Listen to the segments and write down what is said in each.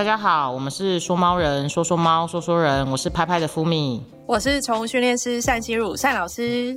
大家好，我们是说猫人，说说猫，说说人，我是拍拍的福米，我是宠物训练师单心如单老师。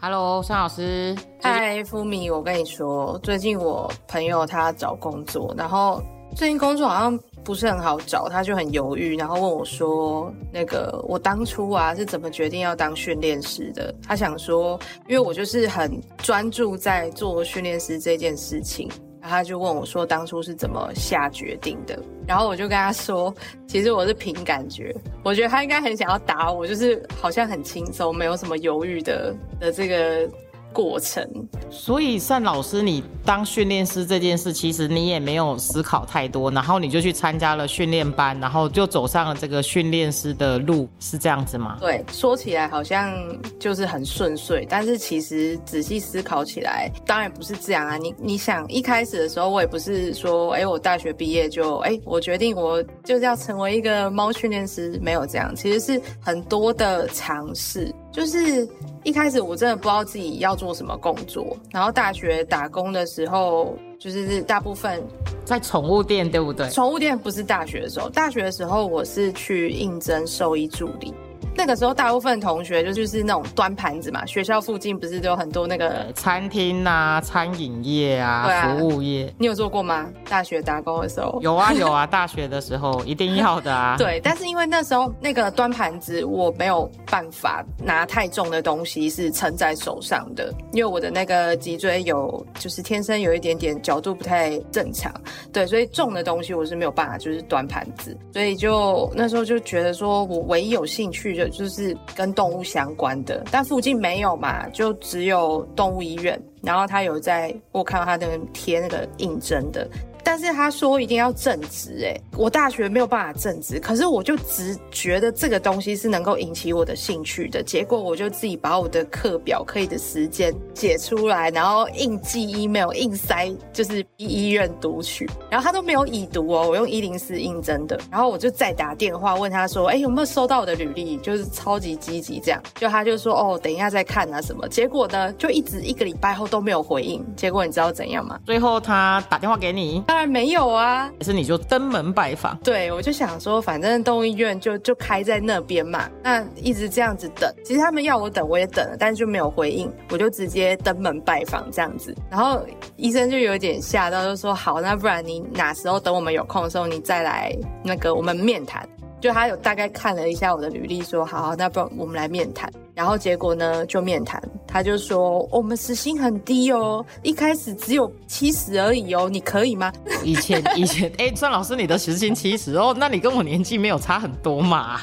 Hello，单老师。嗨，福米，我跟你说，最近我朋友他找工作，然后最近工作好像不是很好找，他就很犹豫，然后问我说：“那个我当初啊是怎么决定要当训练师的？”他想说，因为我就是很专注在做训练师这件事情。他就问我说：“当初是怎么下决定的？”然后我就跟他说：“其实我是凭感觉，我觉得他应该很想要打我，就是好像很轻松，没有什么犹豫的的这个。”过程，所以单老师，你当训练师这件事，其实你也没有思考太多，然后你就去参加了训练班，然后就走上了这个训练师的路，是这样子吗？对，说起来好像就是很顺遂，但是其实仔细思考起来，当然不是这样啊。你你想一开始的时候，我也不是说，哎，我大学毕业就，哎，我决定我就是要成为一个猫训练师，没有这样，其实是很多的尝试。就是一开始我真的不知道自己要做什么工作，然后大学打工的时候，就是大部分在宠物店，对不对？宠物店不是大学的时候，大学的时候我是去应征兽医助理。那个时候，大部分同学就就是那种端盘子嘛。学校附近不是都有很多那个餐厅啊、餐饮业啊、服务业。你有做过吗？大学打工的时候？有啊有啊，大学的时候一定要的啊。对，但是因为那时候那个端盘子，我没有办法拿太重的东西是撑在手上的，因为我的那个脊椎有就是天生有一点点角度不太正常。对，所以重的东西我是没有办法就是端盘子，所以就那时候就觉得说我唯一有兴趣就。就是跟动物相关的，但附近没有嘛，就只有动物医院。然后他有在，我看到他那个贴那个应征的。但是他说一定要正职，哎，我大学没有办法正职，可是我就只觉得这个东西是能够引起我的兴趣的。结果我就自己把我的课表可以的时间写出来，然后硬寄 email 硬塞，就是医院读取，然后他都没有已读哦，我用一零四应征的，然后我就再打电话问他说，哎，有没有收到我的履历？就是超级积极这样，就他就说，哦，等一下再看啊什么。结果呢，就一直一个礼拜后都没有回应。结果你知道怎样吗？最后他打电话给你。当然没有啊，可是你就登门拜访。对，我就想说，反正动物医院就就开在那边嘛，那一直这样子等。其实他们要我等，我也等了，但是就没有回应，我就直接登门拜访这样子。然后医生就有点吓到，就说：“好，那不然你哪时候等我们有空的时候，你再来那个我们面谈。”就他有大概看了一下我的履历，说：“好，那不然我们来面谈。”然后结果呢，就面谈，他就说我们时薪很低哦，一开始只有七十而已哦，你可以吗？以前以前，哎，张老师，你的时薪七十哦，那你跟我年纪没有差很多嘛？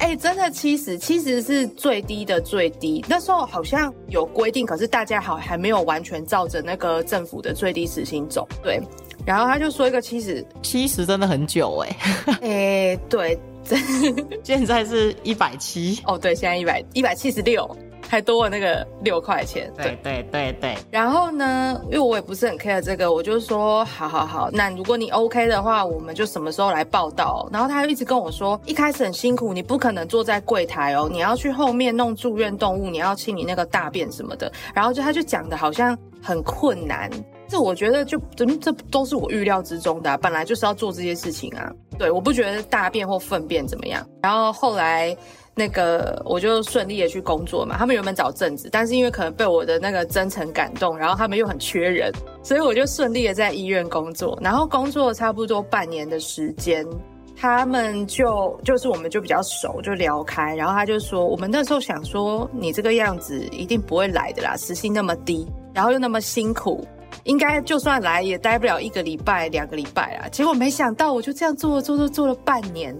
哎，真的七十，七十是最低的最低。那时候好像有规定，可是大家好还没有完全照着那个政府的最低时薪走。对，然后他就说一个七十，七十真的很久哎。哎，对。现在是一百七哦，对，现在一百一百七十六，还多了那个六块钱。对对对对。然后呢，因为我也不是很 care 这个，我就说好好好，那如果你 OK 的话，我们就什么时候来报道。然后他就一直跟我说，一开始很辛苦，你不可能坐在柜台哦，你要去后面弄住院动物，你要清理那个大便什么的。然后就他就讲的好像很困难。这我觉得就这这都是我预料之中的，本来就是要做这些事情啊。对，我不觉得大便或粪便怎么样。然后后来那个我就顺利的去工作嘛。他们原本找正职，但是因为可能被我的那个真诚感动，然后他们又很缺人，所以我就顺利的在医院工作。然后工作差不多半年的时间，他们就就是我们就比较熟，就聊开。然后他就说，我们那时候想说，你这个样子一定不会来的啦，时薪那么低，然后又那么辛苦。应该就算来也待不了一个礼拜、两个礼拜啊！结果没想到，我就这样做做做做了半年。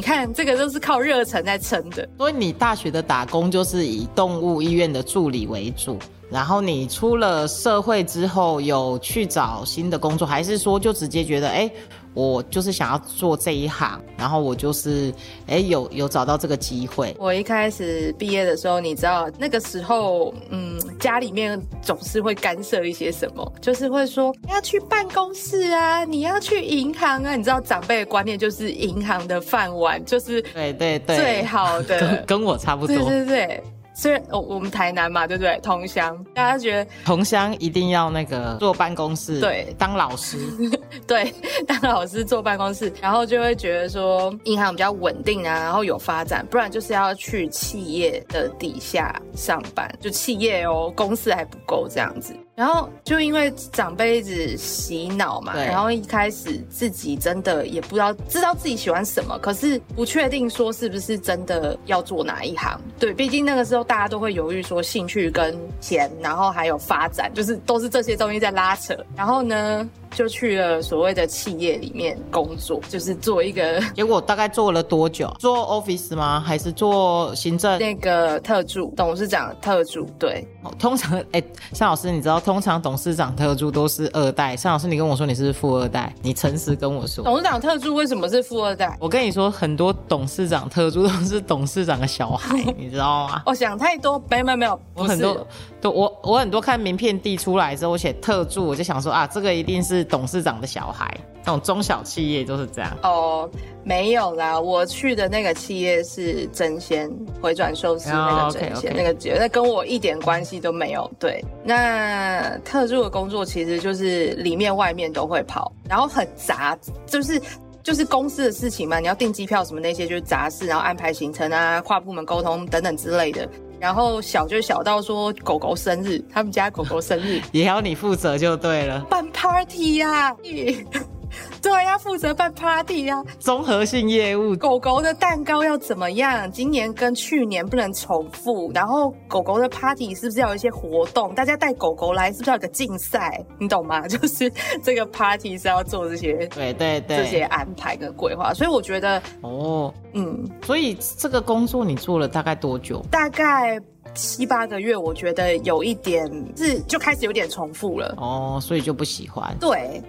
你看，这个都是靠热忱在撑的。所以你大学的打工就是以动物医院的助理为主，然后你出了社会之后有去找新的工作，还是说就直接觉得哎？我就是想要做这一行，然后我就是，哎，有有找到这个机会。我一开始毕业的时候，你知道那个时候，嗯，家里面总是会干涉一些什么，就是会说要去办公室啊，你要去银行啊。你知道长辈的观念就是银行的饭碗就是对对对最好的，跟跟我差不多。对对对。虽然我我们台南嘛，对不对？同乡，大家觉得同乡一定要那个坐办公室，对，当老师，对，当老师坐办公室，然后就会觉得说银行比较稳定啊，然后有发展，不然就是要去企业的底下上班，就企业哦，公司还不够这样子。然后就因为长辈一直洗脑嘛，然后一开始自己真的也不知道知道自己喜欢什么，可是不确定说是不是真的要做哪一行。对，毕竟那个时候大家都会犹豫说兴趣跟钱，然后还有发展，就是都是这些东西在拉扯。然后呢，就去了所谓的企业里面工作，就是做一个 结果大概做了多久？做 office 吗？还是做行政？那个特助董事长特助，对，哦通常，哎，尚老师，你知道通常董事长特助都是二代。尚老师，你跟我说你是富二代，你诚实跟我说。董事长特助为什么是富二代？我跟你说，很多董事长特助都是董事长的小孩，你知道吗？我，想太多，没有没有，我很多，都我我很多看名片递出来之后，我写特助，我就想说啊，这个一定是董事长的小孩。那种中小企业都是这样。哦，没有啦，我去的那个企业是真鲜回转寿司那个真鲜、哦，OK，OK 那个节，那跟我一点关系都没有。对，那特助的工作其实就是里面外面都会跑，然后很杂，就是。就是公司的事情嘛，你要订机票什么那些就是杂事，然后安排行程啊、跨部门沟通等等之类的。然后小就小到说狗狗生日，他们家狗狗生日。也要你负责就对了，办 party 呀、对，要负责办 party 呀、综合性业务。狗狗的蛋糕要怎么样？今年跟去年不能重复。然后狗狗的 party 是不是要有一些活动？大家带狗狗来，是不是要有个竞赛？你懂吗？就是这个 party 是要做这些 对对对这些，安排跟规划。所以我觉得，哦，嗯，所以这个工作你做了大概多久？大概七八个月，我觉得有一点是就开始有点重复了。哦，所以就不喜欢。对，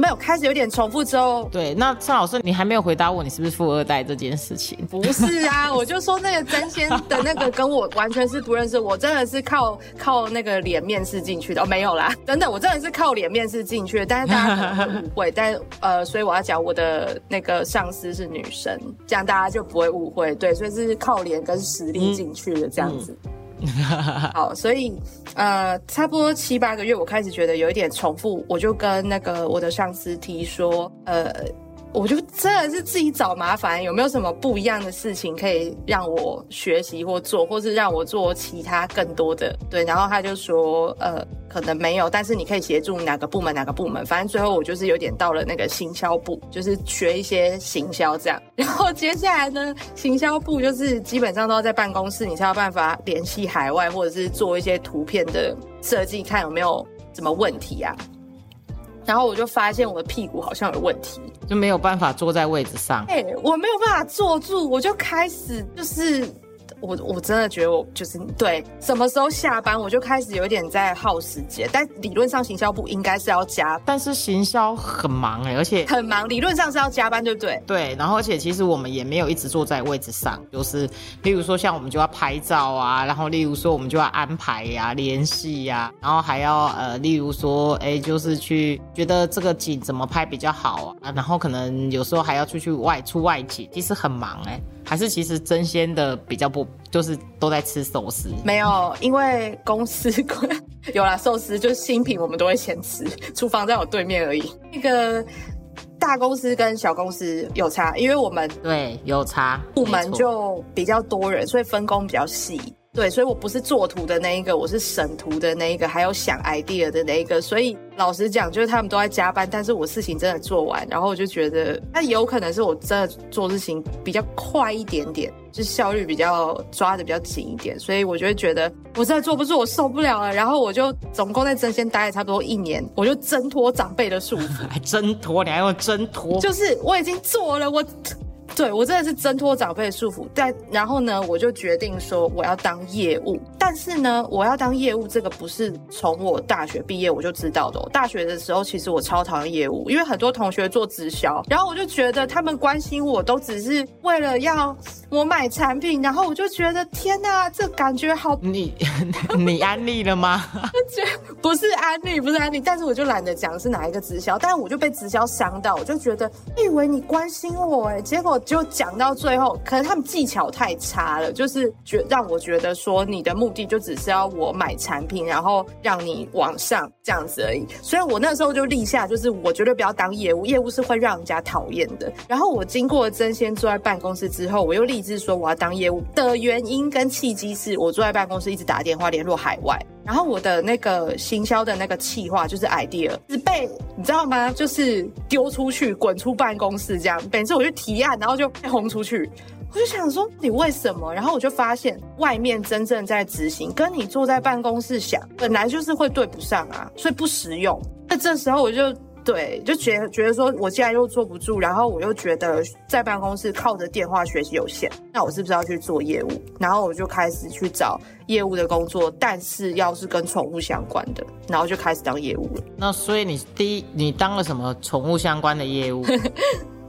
没有开始有点重复之后，对，那尚老师，你还没有回答我你是不是富二代这件事情。不是啊，我就说那个真仙的那个跟我完全是不认识，我真的是靠靠那个脸面试进去的，哦，没有啦，等等，我真的是靠脸面试进去的，但是大家可能会误会，但呃，所以我要讲我的那个上司是女生，这样大家就不会误会，对，所以是靠脸跟实力进去的这样子。好，所以呃，差不多七八个月，我开始觉得有一点重复，我就跟那个我的上司提说，呃，我就真的是自己找麻烦，有没有什么不一样的事情可以让我学习或做，或是让我做其他更多的？对，然后他就说，呃，可能没有，但是你可以协助哪个部门哪个部门，反正最后我就是有点到了那个行销部，就是学一些行销这样。然后接下来呢，行销部就是基本上都要在办公室，你才有办法联系海外，或者是做一些图片的设计，看有没有什么问题啊。然后我就发现我的屁股好像有问题，就没有办法坐在位置上。哎、我没有办法坐住，我就开始就是我我真的觉得我就是对什么时候下班，我就开始有点在耗时间。但理论上行销部应该是要加，但是行销很忙哎、而且很忙，理论上是要加班，对不对？对，然后而且其实我们也没有一直坐在位置上，就是例如说像我们就要拍照啊，然后例如说我们就要安排呀、联系呀、然后还要呃，例如说哎，就是去觉得这个景怎么拍比较好啊，然后可能有时候还要出去外出外景，其实很忙哎、还是其实真鲜的比较不就是都在吃寿司，没有，因为公司有啦，寿司就是新品，我们都会先吃，厨房在我对面而已。那个大公司跟小公司有差，因为我们对，有差，部门就比较多人，所以分工比较细。对，所以我不是做图的那一个，我是审图的那一个，还有想 idea 的那一个。所以老实讲，就是他们都在加班，但是我事情真的做完，然后我就觉得，那有可能是我真的做事情比较快一点点，就是效率比较抓的比较紧一点，所以我就会觉得我真的做不住，我受不了了。然后我就总共在真仙待了差不多一年，我就挣脱长辈的束缚。还挣脱，你还用挣脱？就是我已经做了，我对我真的是挣脱长辈的束缚。但然后呢，我就决定说我要当业务。但是呢，我要当业务这个不是从我大学毕业我就知道的、哦。大学的时候，其实我超讨厌业务，因为很多同学做直销，然后我就觉得他们关心我都只是为了要我买产品，然后我就觉得天哪，这感觉好你 你安利了吗？不是安利，不是安利，但是我就懒得讲是哪一个直销，但是我就被直销伤到，我就觉得，以为你关心我哎，结果就讲到最后，可能他们技巧太差了，就是觉让我觉得说你的目的就只是要我买产品，然后让你往上这样子而已。所以我那时候就立下，就是我绝对不要当业务，业务是会让人家讨厌的。然后我经过争先坐在办公室之后，我又立志说我要当业务的。原因跟契机是我坐在办公室一直打电话联络海外。然后我的那个行销的那个企划就是 idea，是被你知道吗？就是丢出去，滚出办公室这样。每次我去提案，然后就被轰出去。我就想说，你为什么？然后我就发现，外面真正在执行，跟你坐在办公室想，本来就是会对不上啊，所以不实用。那这时候我就。对，就觉得觉得说，我既然又坐不住，然后我又觉得在办公室靠着电话学习有限，那我是不是要去做业务？然后我就开始去找业务的工作，但是要是跟宠物相关的，然后就开始当业务了。那所以你第一，你当了什么宠物相关的业务？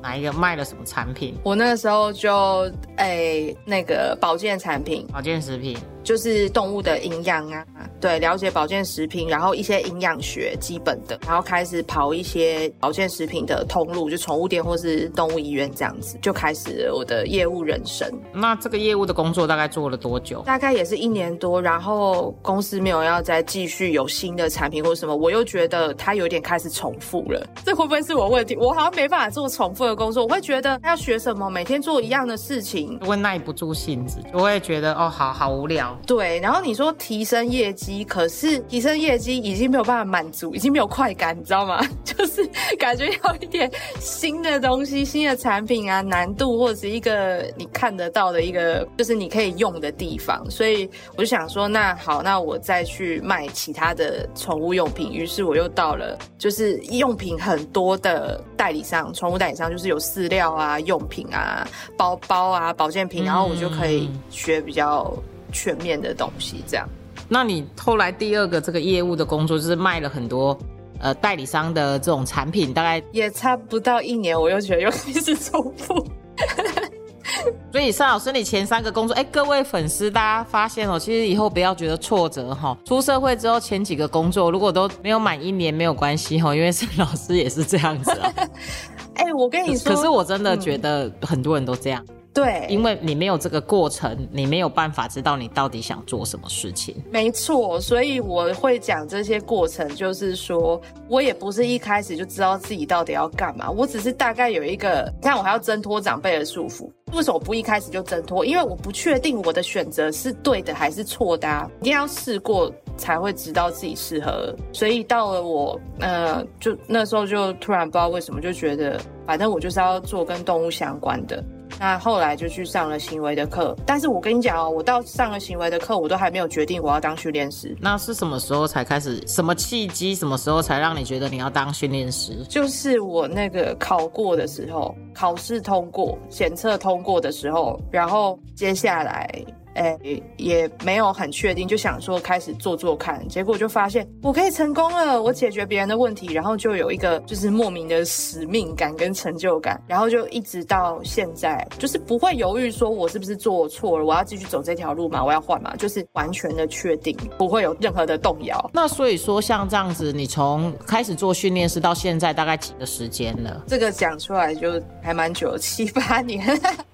哪一个卖了什么产品？我那个时候就诶，那个保健产品，保健食品。就是动物的营养啊，对，了解保健食品，然后一些营养学基本的，然后开始跑一些保健食品的通路，就宠物店或是动物医院这样子，就开始了我的业务人生。那这个业务的工作大概做了多久？大概也是一年多，然后公司没有要再继续有新的产品或什么，我又觉得它有点开始重复了，这会不会是我问题？我好像没办法做重复的工作，我会觉得要学什么，每天做一样的事情，会耐不住性子，我会觉得哦，好好无聊。对，然后你说提升业绩，可是提升业绩已经没有办法满足，已经没有快感，你知道吗？就是感觉要一点新的东西、新的产品啊，难度或者是一个你看得到的一个，就是你可以用的地方。所以我就想说，那好，那我再去卖其他的宠物用品。于是我又到了就是用品很多的代理商，宠物代理商就是有饲料啊、用品啊、包包啊、保健品，然后我就可以学比较。全面的东西，这样。那你后来第二个这个业务的工作，就是卖了很多呃代理商的这种产品，大概也差不到一年，我又觉得又开始重复。所以尚老师，你前三个工作，哎，各位粉丝，大家发现哦，其实以后不要觉得挫折哈。出社会之后，前几个工作如果都没有满一年，没有关系哈，因为尚老师也是这样子啊。哎，我跟你说，可是我真的觉得很多人都这样。对，因为你没有这个过程，你没有办法知道你到底想做什么事情。没错，所以我会讲这些过程，就是说我也不是一开始就知道自己到底要干嘛，我只是大概有一个，看我还要挣脱长辈的束缚。为什么不一开始就挣脱？因为我不确定我的选择是对的还是错的，一定要试过才会知道自己适合。所以到了我，呃，就那时候就突然不知道为什么就觉得，反正我就是要做跟动物相关的。那后来就去上了行为的课，但是我跟你讲哦，我到上了行为的课，我都还没有决定我要当训练师。那是什么时候才开始？什么契机？什么时候才让你觉得你要当训练师？就是我那个考过的时候，考试通过，检测通过的时候，然后接下来。哎，也没有很确定，就想说开始做做看，结果就发现我可以成功了，我解决别人的问题，然后就有一个就是莫名的使命感跟成就感，然后就一直到现在，就是不会犹豫说我是不是做错了，我要继续走这条路嘛，我要换嘛，就是完全的确定，不会有任何的动摇。那所以说像这样子，你从开始做训练师到现在大概几个时间了？这个讲出来就还蛮久，七八年。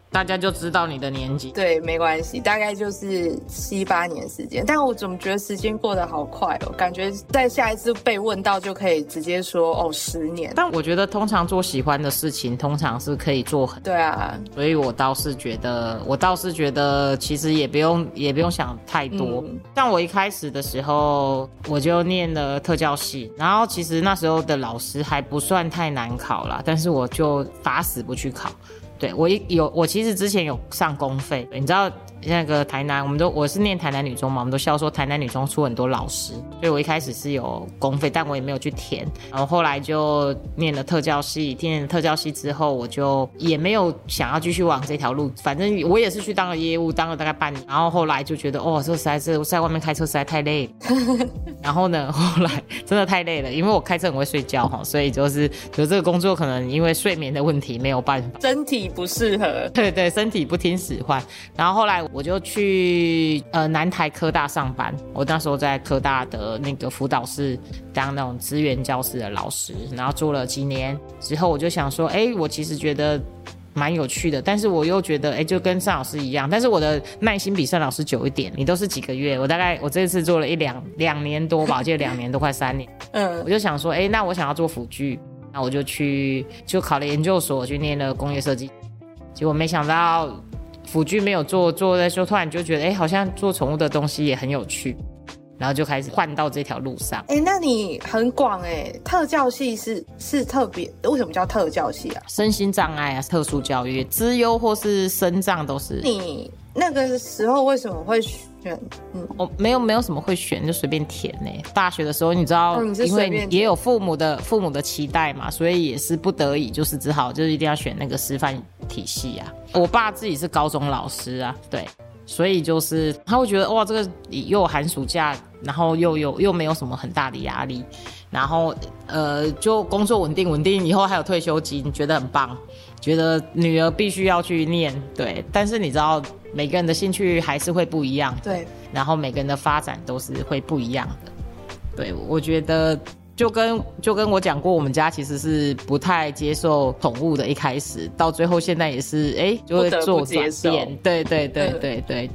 大家就知道你的年纪，对，没关系，大概就是七八年时间。但我怎么觉得时间过得好快哦？感觉在下一次被问到就可以直接说哦，十年。但我觉得通常做喜欢的事情，通常是可以做很对啊。所以我倒是觉得，我倒是觉得其实也不用也不用想太多。像我一开始的时候，我就念了特教系，然后其实那时候的老师还不算太难考啦，但是我就打死不去考。对我一有，我其实之前有上公费，你知道。那个台南，我们都我是念台南女中嘛，我们都笑说台南女中出很多老师，所以我一开始是有公费，但我也没有去填。然后后来就念了特教系，念了特教系之后，我就也没有想要继续往这条路。反正我也是去当了业务，当了大概半年。然后后来就觉得，哦，这实在是在外面开车实在太累。然后呢，后来真的太累了，因为我开车很会睡觉哈，所以就是觉得这个工作可能因为睡眠的问题没有办法，身体不适合。对对，身体不听使唤。然后后来。我就去呃南台科大上班，我那时候在科大的那个辅导室当那种资源教师的老师，然后做了几年之后，我就想说，哎，我其实觉得蛮有趣的，但是我又觉得，哎，就跟尚老师一样，但是我的耐心比尚老师久一点。你都是几个月，我大概我这次做了一两两年多吧，我记得两年多快三年。嗯，我就想说，哎，那我想要做辅具，那我就去就考了研究所，去念了工业设计。结果没想到辅具没有做，做的时候突然就觉得，哎，好像做宠物的东西也很有趣。然后就开始换到这条路上。哎，那你很广哎，特教系是是特别，为什么叫特教系啊？身心障碍啊，特殊教育，资优或是身障都是。你那个时候为什么会选？嗯，我没有没有什么会选，就随便填呢。大学的时候你知道，因为也有父母的父母的期待嘛，所以也是不得已，就是只好就是一定要选那个师范体系啊。我爸自己是高中老师啊，对。所以就是他会觉得哇，这个又有寒暑假，然后又有又没有什么很大的压力，然后呃就工作稳定稳定，以后还有退休金，觉得很棒，觉得女儿必须要去念，对。但是你知道每个人的兴趣还是会不一样，对。然后每个人的发展都是会不一样的，对。我觉得。就跟就跟我讲过，我们家其实是不太接受宠物的，一开始到最后现在也是，哎，就会做转变，对对对对对。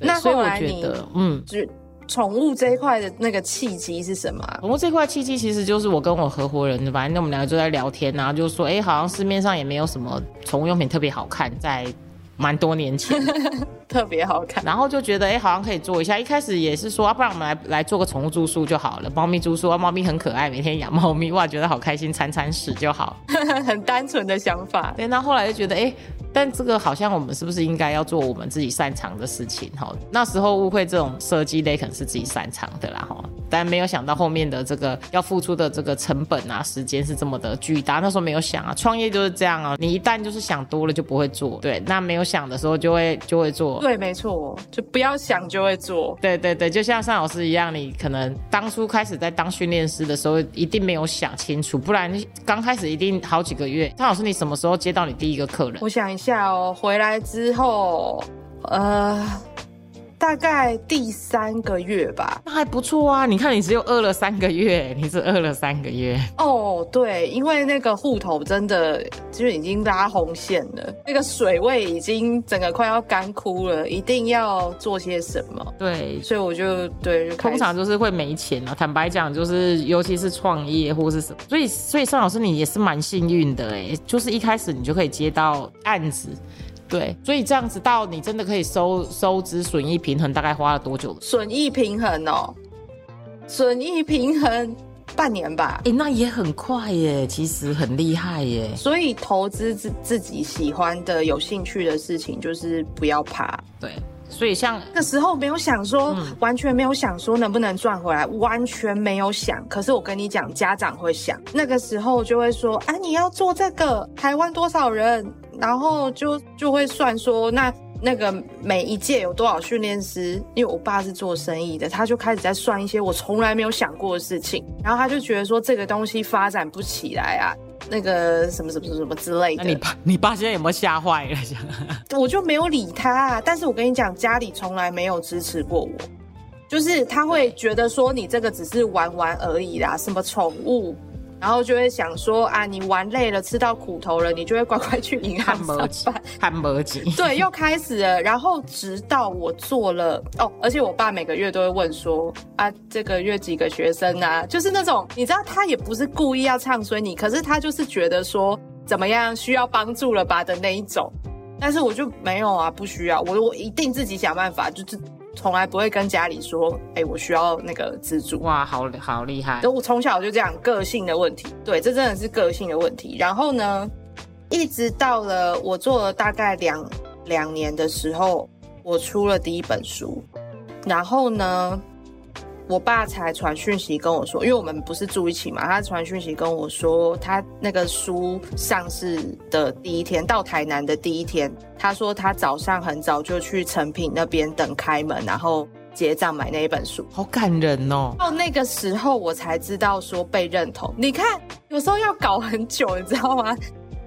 那所以我觉得，嗯，就宠物这一块的那个契机是什么？宠物这块契机其实就是我跟我合伙人，反正我们两个就在聊天然后就说，哎，好像市面上也没有什么宠物用品特别好看，在。蛮多年前，特别好看，然后就觉得哎，好像可以做一下。一开始也是说，啊，不然我们来来做个宠物住宿就好了。猫咪住宿啊，猫咪很可爱，每天养猫咪，哇，觉得好开心，铲铲屎就好。很单纯的想法。对，那后来就觉得哎。但这个好像我们是不是应该要做我们自己擅长的事情？哈，那时候误会这种设计类可能是自己擅长的啦，哈。但没有想到后面的这个要付出的这个成本啊，时间是这么的巨大。那时候没有想啊，创业就是这样啊，你一旦就是想多了就不会做。对，那没有想的时候就会就会做。对，没错，就不要想就会做。对对对，就像尚老师一样，你可能当初开始在当训练师的时候，一定没有想清楚，不然刚开始一定好几个月。尚老师，你什么时候接到你第一个客人？我想一下哦，回来。之后，呃，大概第三个月吧，那还不错啊。你看，你只有饿了三个月，你是饿了三个月哦。对，因为那个户头真的就是已经拉红线了，那个水位已经整个快要干枯了，一定要做些什么。对，所以我就对，通常就是会没钱啊。坦白讲，就是尤其是创业或是什么，所以所以尚老师你也是蛮幸运的哎，就是一开始你就可以接到案子。对，所以这样子到你真的可以收收支损益平衡，大概花了多久？损益平衡哦，损益平衡半年吧。哎，那也很快耶，其实很厉害耶。所以投资自自己喜欢的、有兴趣的事情，就是不要怕。对，所以像那时候没有想说，完全没有想说能不能赚回来，完全没有想。可是我跟你讲，家长会想，那个时候就会说，啊，你要做这个，台湾多少人？然后就就会算说，那那个每一届有多少训练师？因为我爸是做生意的，他就开始在算一些我从来没有想过的事情。然后他就觉得说，这个东西发展不起来啊，那个什么什么什么之类的。那你爸你爸现在有没有吓坏了？我就没有理他。啊但是我跟你讲，家里从来没有支持过我，就是他会觉得说，你这个只是玩玩而已啦，什么宠物。然后就会想说啊，你玩累了，吃到苦头了，你就会乖乖去银行上班。看摩羯，对，又开始了。然后直到我做了哦，而且我爸每个月都会问说啊，这个月几个学生啊？就是那种你知道，他也不是故意要唱衰你，可是他就是觉得说怎么样需要帮助了吧的那一种。但是我就没有啊，不需要，我我一定自己想办法，就是。从来不会跟家里说，哎，我需要那个资助。哇，好好厉害！我从小就这样，个性的问题。对，这真的是个性的问题。然后呢，一直到了我做了大概两两年的时候，我出了第一本书。然后呢？我爸才传讯息跟我说，因为我们不是住一起嘛，他传讯息跟我说，他那个书上市的第一天到台南的第一天，他说他早上很早就去成品那边等开门，然后结账买那一本书，好感人哦。到那个时候我才知道说被认同。你看，有时候要搞很久，你知道吗？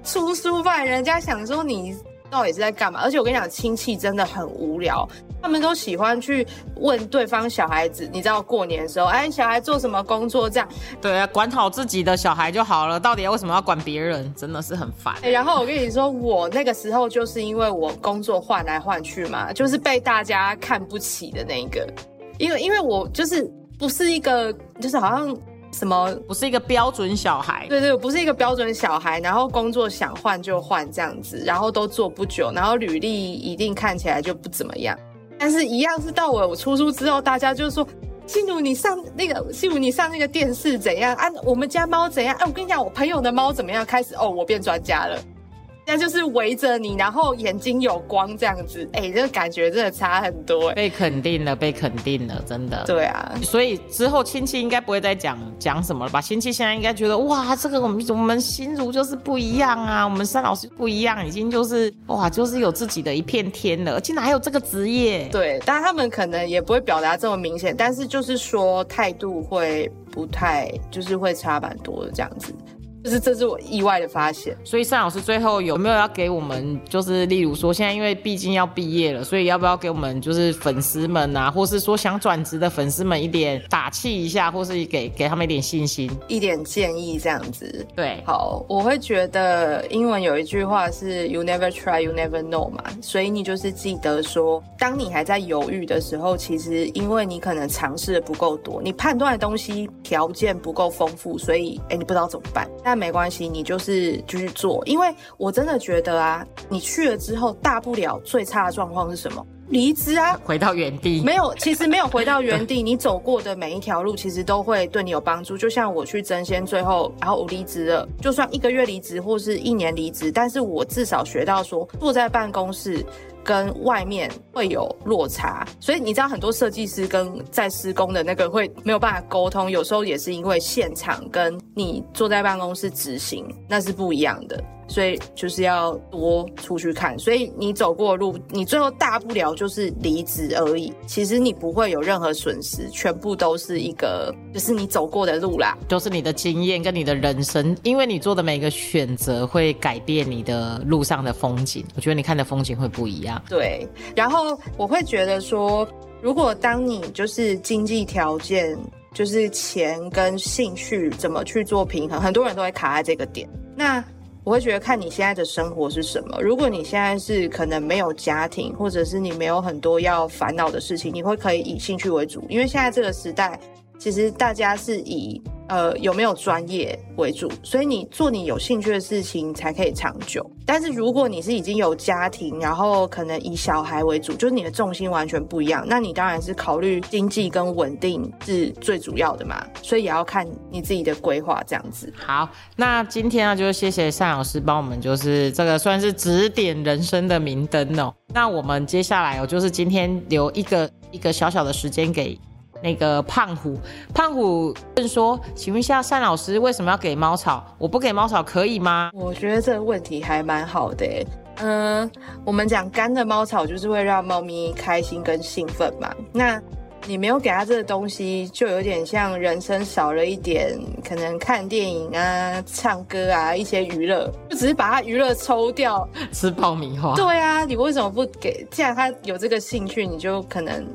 出书吧，人家想说你到底是在干嘛？而且我跟你讲，亲戚真的很无聊。他们都喜欢去问对方小孩子，你知道过年的时候，哎，小孩做什么工作这样？对啊，管好自己的小孩就好了，到底为什么要管别人？真的是很烦。然后我跟你说，我那个时候就是因为我工作换来换去嘛，就是被大家看不起的那一个，因为因为我就是不是一个，就是好像。什么不是一个标准小孩？对对，不是一个标准小孩，然后工作想换就换这样子，然后都做不久，然后履历一定看起来就不怎么样。但是一样是到我我出书之后，大家就说：“心如你上那个，心如你上那个电视怎样啊？我们家猫怎样？哎，我跟你讲，我朋友的猫怎么样？开始哦，我变专家了。”那就是围着你，然后眼睛有光这样子，哎，这个感觉真的差很多，被肯定了，被肯定了，真的。对啊，所以之后亲戚应该不会再讲讲什么了吧？亲戚现在应该觉得，哇，这个我们我们心如就是不一样啊，我们三老师不一样，已经就是哇，就是有自己的一片天了，竟然还有这个职业。对，但他们可能也不会表达这么明显，但是就是说态度会不太，就是会差蛮多的这样子。就是这是我意外的发现，所以单老师最后有没有要给我们，就是例如说现在因为毕竟要毕业了，所以要不要给我们就是粉丝们啊，或是说想转职的粉丝们一点打气一下，或是给给他们一点信心，一点建议这样子。对，好，我会觉得英文有一句话是 “You never try, you never know” 嘛，所以你就是记得说，当你还在犹豫的时候，其实因为你可能尝试的不够多，你判断的东西条件不够丰富，所以哎，你不知道怎么办。但没关系，你就是继续做，因为我真的觉得啊，你去了之后，大不了最差的状况是什么？离职啊，回到原地。没有，其实没有回到原地，你走过的每一条路，其实都会对你有帮助。就像我去争先，最后然后我离职了，就算一个月离职或是一年离职，但是我至少学到说，坐在办公室。跟外面会有落差，所以你知道很多设计师跟在施工的那个会没有办法沟通，有时候也是因为现场跟你坐在办公室执行那是不一样的。所以就是要多出去看，所以你走过的路，你最后大不了就是离职而已。其实你不会有任何损失，全部都是一个，就是你走过的路啦，就是你的经验跟你的人生，因为你做的每个选择会改变你的路上的风景。我觉得你看的风景会不一样。对，然后我会觉得说，如果当你就是经济条件，就是钱跟兴趣怎么去做平衡，很多人都会卡在这个点。那我会觉得看你现在的生活是什么。如果你现在是可能没有家庭，或者是你没有很多要烦恼的事情，你会可以以兴趣为主，因为现在这个时代，其实大家是以。呃，有没有专业为主？所以你做你有兴趣的事情才可以长久。但是如果你是已经有家庭，然后可能以小孩为主，就是你的重心完全不一样，那你当然是考虑经济跟稳定是最主要的嘛。所以也要看你自己的规划这样子。好，那今天呢，就谢谢单老师帮我们，就是这个算是指点人生的明灯哦。那我们接下来哦，就是今天留一个一个小小的时间给。那个胖虎，胖虎问说：“请问一下，单老师为什么要给猫草？我不给猫草可以吗？”我觉得这个问题还蛮好的。嗯，我们讲干的猫草就是会让猫咪开心跟兴奋嘛。那你没有给它这个东西，就有点像人生少了一点，可能看电影啊、唱歌啊一些娱乐，就只是把它娱乐抽掉，吃爆米花。对啊，你为什么不给？既然它有这个兴趣，你就可能。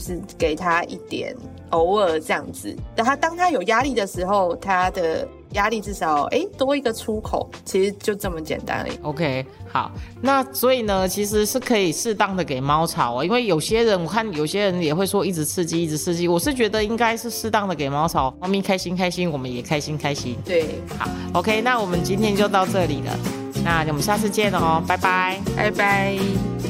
就是给他一点，偶尔这样子。然后当他有压力的时候，他的压力至少哎多一个出口，其实就这么简单而已。OK，好，那所以呢，其实是可以适当的给猫草哦，因为有些人我看有些人也会说一直刺激，一直刺激。我是觉得应该是适当的给猫草，猫咪开心开心，我们也开心开心。对，好，OK，那我们今天就到这里了，那我们下次见了哦，拜拜，拜拜。